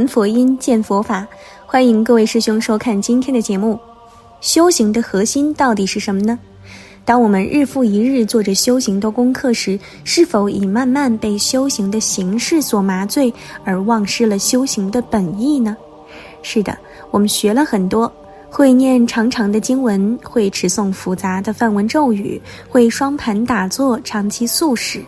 闻佛音，见佛法。欢迎各位师兄收看今天的节目。修行的核心到底是什么呢？当我们日复一日做着修行的功课时，是否已慢慢被修行的形式所麻醉，而忘失了修行的本意呢？是的，我们学了很多，会念长长的经文，会持诵复杂的梵文咒语，会双盘打坐，长期素食。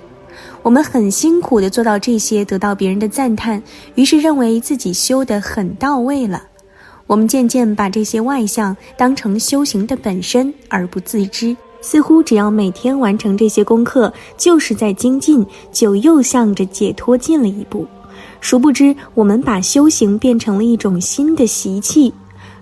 我们很辛苦地做到这些，得到别人的赞叹，于是认为自己修得很到位了。我们渐渐把这些外相当成修行的本身，而不自知。似乎只要每天完成这些功课，就是在精进，就又向着解脱近了一步。殊不知，我们把修行变成了一种新的习气，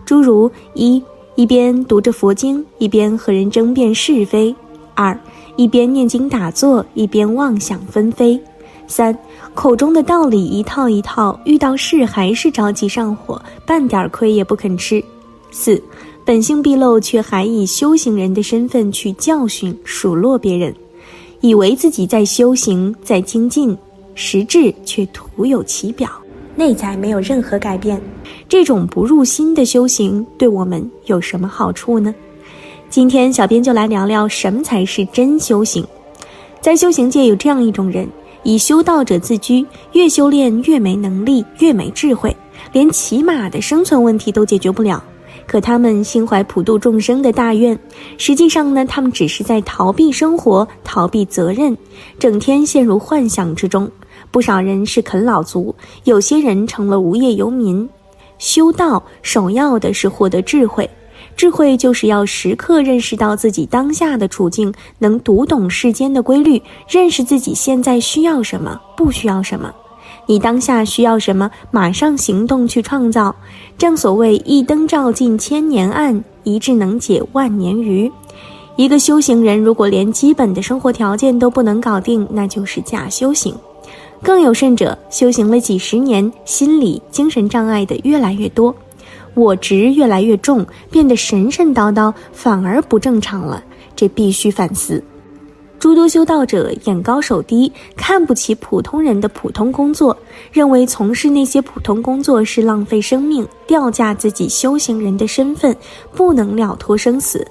诸如一一边读着佛经，一边和人争辩是非；二。一边念经打坐，一边妄想纷飞；三，口中的道理一套一套，遇到事还是着急上火，半点亏也不肯吃；四，本性毕露，却还以修行人的身份去教训数落别人，以为自己在修行，在精进，实质却徒有其表，内在没有任何改变。这种不入心的修行，对我们有什么好处呢？今天，小编就来聊聊什么才是真修行。在修行界，有这样一种人，以修道者自居，越修炼越没能力，越没智慧，连起码的生存问题都解决不了。可他们心怀普度众生的大愿，实际上呢，他们只是在逃避生活，逃避责任，整天陷入幻想之中。不少人是啃老族，有些人成了无业游民。修道首要的是获得智慧。智慧就是要时刻认识到自己当下的处境，能读懂世间的规律，认识自己现在需要什么，不需要什么。你当下需要什么，马上行动去创造。正所谓一灯照尽千年暗，一智能解万年愚。一个修行人如果连基本的生活条件都不能搞定，那就是假修行。更有甚者，修行了几十年，心理精神障碍的越来越多。我执越来越重，变得神神叨叨，反而不正常了。这必须反思。诸多修道者眼高手低，看不起普通人的普通工作，认为从事那些普通工作是浪费生命，掉价自己修行人的身份，不能了脱生死。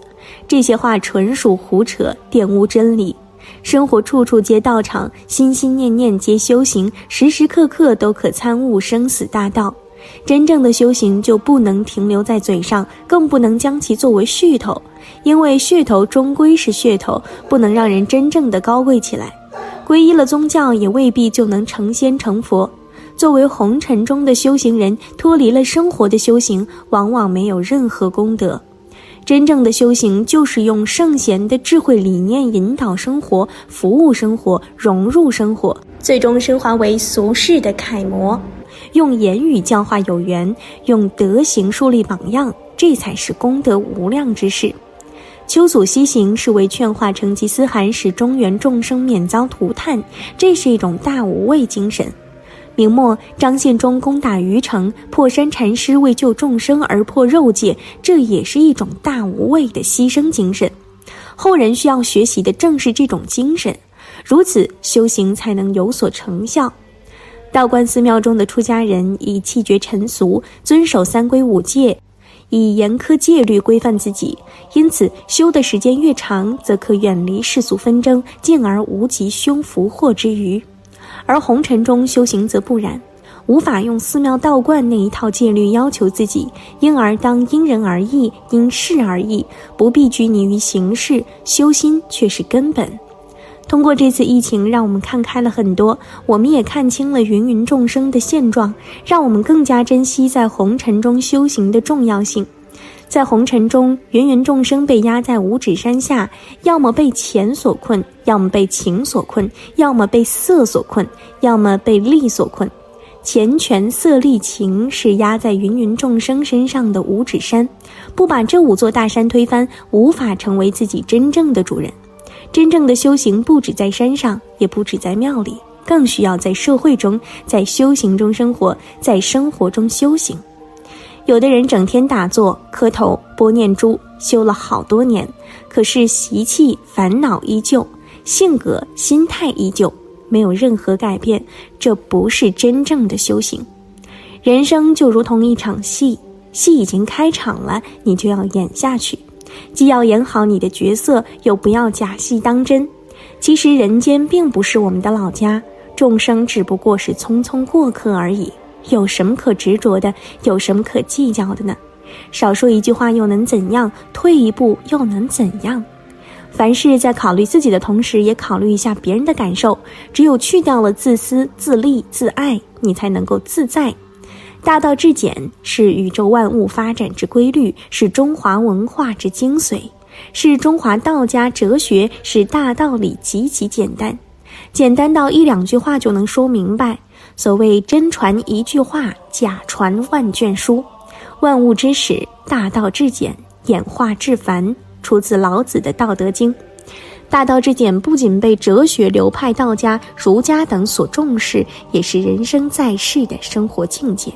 这些话纯属胡扯，玷污真理。生活处处皆道场，心心念念皆修行，时时刻刻都可参悟生死大道。真正的修行就不能停留在嘴上，更不能将其作为噱头，因为噱头终归是噱头，不能让人真正的高贵起来。皈依了宗教，也未必就能成仙成佛。作为红尘中的修行人，脱离了生活的修行，往往没有任何功德。真正的修行，就是用圣贤的智慧理念引导生活，服务生活，融入生活，最终升华为俗世的楷模。用言语教化有缘，用德行树立榜样，这才是功德无量之事。丘祖西行是为劝化成吉思汗，使中原众生免遭涂炭，这是一种大无畏精神。明末张献忠攻打虞城，破山禅师为救众生而破肉戒，这也是一种大无畏的牺牲精神。后人需要学习的正是这种精神，如此修行才能有所成效。道观寺庙中的出家人以弃绝尘俗，遵守三规五戒，以严苛戒律规范自己，因此修的时间越长，则可远离世俗纷争，进而无极凶福祸之余。而红尘中修行则不然，无法用寺庙道观那一套戒律要求自己，因而当因人而异，因事而异，不必拘泥于形式，修心却是根本。通过这次疫情，让我们看开了很多，我们也看清了芸芸众生的现状，让我们更加珍惜在红尘中修行的重要性。在红尘中，芸芸众生被压在五指山下，要么被钱所困，要么被情所困，要么被色所困，要么被利所困。钱权色利情是压在芸芸众生身上的五指山，不把这五座大山推翻，无法成为自己真正的主人。真正的修行不止在山上，也不止在庙里，更需要在社会中，在修行中生活，在生活中修行。有的人整天打坐、磕头、拨念珠，修了好多年，可是习气、烦恼依旧，性格、心态依旧，没有任何改变。这不是真正的修行。人生就如同一场戏，戏已经开场了，你就要演下去，既要演好你的角色，又不要假戏当真。其实人间并不是我们的老家，众生只不过是匆匆过客而已，有什么可执着的？有什么可计较的呢？少说一句话又能怎样？退一步又能怎样？凡事在考虑自己的同时，也考虑一下别人的感受。只有去掉了自私自利自爱，你才能够自在。大道至简是宇宙万物发展之规律，是中华文化之精髓，是中华道家哲学，是大道理极其简单，简单到一两句话就能说明白。所谓真传一句话，假传万卷书。万物之始，大道至简，演化至繁。出自老子的《道德经》，大道至简不仅被哲学流派、道家、儒家等所重视，也是人生在世的生活境界。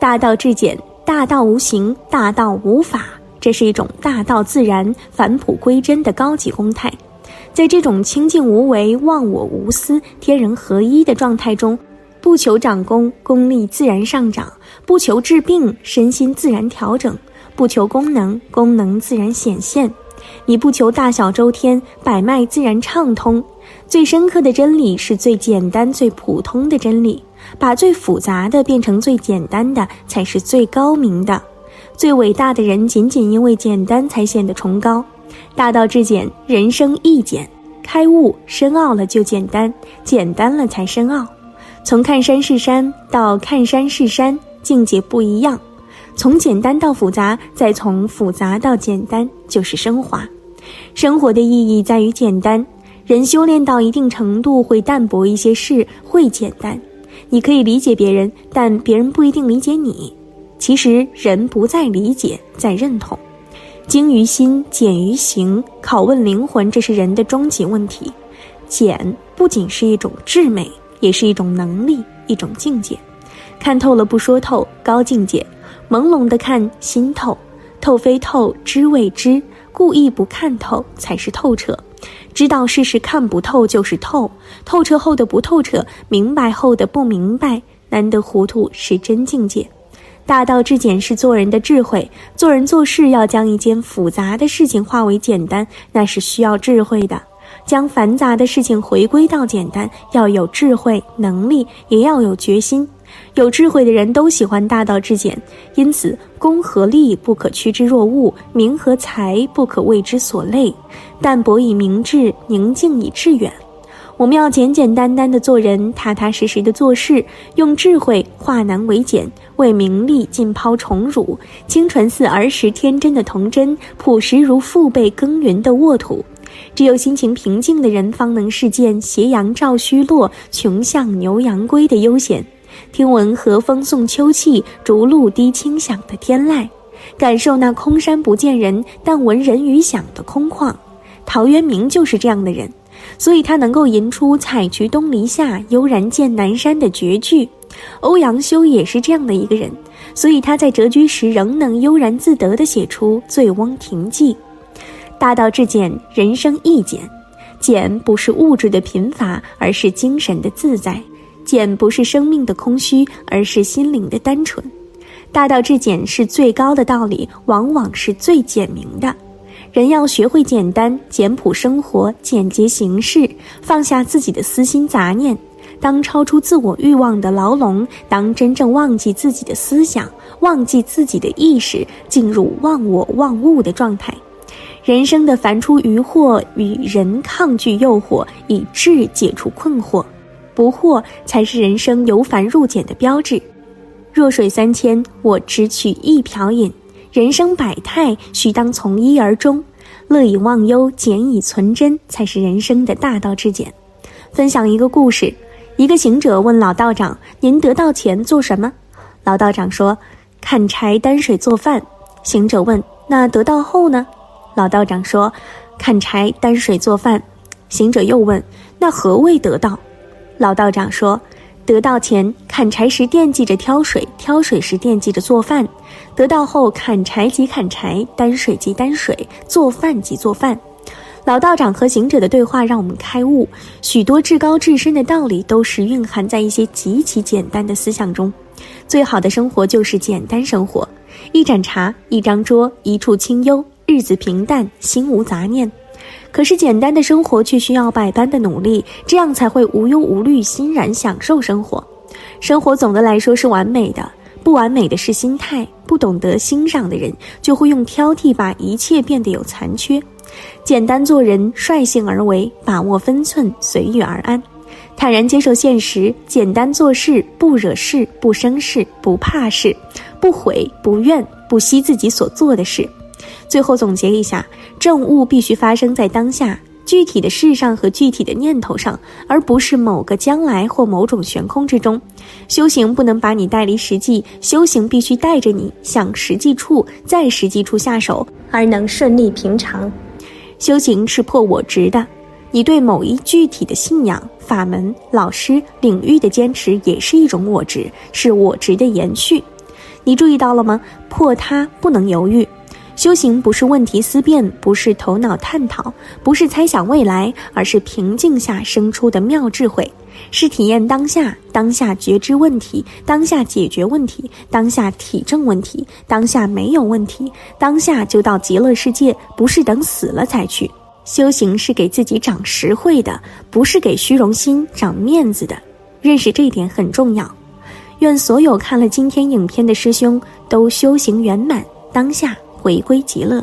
大道至简，大道无形，大道无法，这是一种大道自然、返璞归真的高级公态。在这种清净无为、忘我无私、天人合一的状态中，不求长功，功力自然上涨；不求治病，身心自然调整。不求功能，功能自然显现；你不求大小周天，百脉自然畅通。最深刻的真理是最简单、最普通的真理。把最复杂的变成最简单的，才是最高明的。最伟大的人，仅仅因为简单才显得崇高。大道至简，人生亦简。开悟深奥了就简单，简单了才深奥。从看山是山到看山是山，境界不一样。从简单到复杂，再从复杂到简单，就是升华。生活的意义在于简单。人修炼到一定程度，会淡薄一些事，会简单。你可以理解别人，但别人不一定理解你。其实人不在理解，在认同。精于心，简于行。拷问灵魂，这是人的终极问题。简不仅是一种智美，也是一种能力，一种境界。看透了不说透，高境界。朦胧的看，心透；透非透，知未知。故意不看透，才是透彻。知道事实看不透，就是透。透彻后的不透彻，明白后的不明白，难得糊涂是真境界。大道至简是做人的智慧。做人做事要将一件复杂的事情化为简单，那是需要智慧的。将繁杂的事情回归到简单，要有智慧能力，也要有决心。有智慧的人都喜欢大道至简，因此功和利不可趋之若鹜，名和财不可为之所累。淡泊以明志，宁静以致远。我们要简简单单的做人，踏踏实实的做事，用智慧化难为简，为名利尽抛宠辱，清纯似儿时天真的童真，朴实如父辈耕耘的沃土。只有心情平静的人，方能视见斜阳照虚落，穷巷牛羊归的悠闲。听闻和风送秋气，竹露滴清响的天籁，感受那空山不见人，但闻人语响的空旷。陶渊明就是这样的人，所以他能够吟出“采菊东篱下，悠然见南山”的绝句。欧阳修也是这样的一个人，所以他在谪居时仍能悠然自得地写出《醉翁亭记》。大道至简，人生亦简。简不是物质的贫乏，而是精神的自在。简不是生命的空虚，而是心灵的单纯。大道至简是最高的道理，往往是最简明的。人要学会简单、简朴生活，简洁行事，放下自己的私心杂念。当超出自我欲望的牢笼，当真正忘记自己的思想，忘记自己的意识，进入忘我忘物的状态。人生的凡出于惑，与人抗拒诱惑，以智解除困惑。不惑才是人生由繁入简的标志。弱水三千，我只取一瓢饮。人生百态，须当从一而终。乐以忘忧，简以存真，才是人生的大道至简。分享一个故事：一个行者问老道长：“您得到钱做什么？”老道长说：“砍柴担水做饭。”行者问：“那得到后呢？”老道长说：“砍柴担水做饭。”行者又问：“那何谓得到？”老道长说：“得到前砍柴时惦记着挑水，挑水时惦记着做饭；得到后砍柴即砍柴，担水即担水，做饭即做饭。”老道长和行者的对话让我们开悟，许多至高至深的道理都是蕴含在一些极其简单的思想中。最好的生活就是简单生活，一盏茶，一张桌，一处清幽，日子平淡，心无杂念。可是简单的生活却需要百般的努力，这样才会无忧无虑，欣然享受生活。生活总的来说是完美的，不完美的是心态。不懂得欣赏的人，就会用挑剔把一切变得有残缺。简单做人，率性而为，把握分寸，随遇而安，坦然接受现实。简单做事，不惹事，不生事，不怕事，不悔，不怨，不惜自己所做的事。最后总结一下，政务必须发生在当下。具体的事上和具体的念头上，而不是某个将来或某种悬空之中。修行不能把你带离实际，修行必须带着你向实际处，在实际处下手，而能顺利平常。修行是破我执的，你对某一具体的信仰、法门、老师、领域的坚持，也是一种我执，是我执的延续。你注意到了吗？破它不能犹豫。修行不是问题思辨，不是头脑探讨，不是猜想未来，而是平静下生出的妙智慧，是体验当下，当下觉知问题，当下解决问题，当下体证问题，当下没有问题，当下就到极乐世界，不是等死了才去。修行是给自己长实惠的，不是给虚荣心长面子的。认识这一点很重要。愿所有看了今天影片的师兄都修行圆满，当下。回归极乐。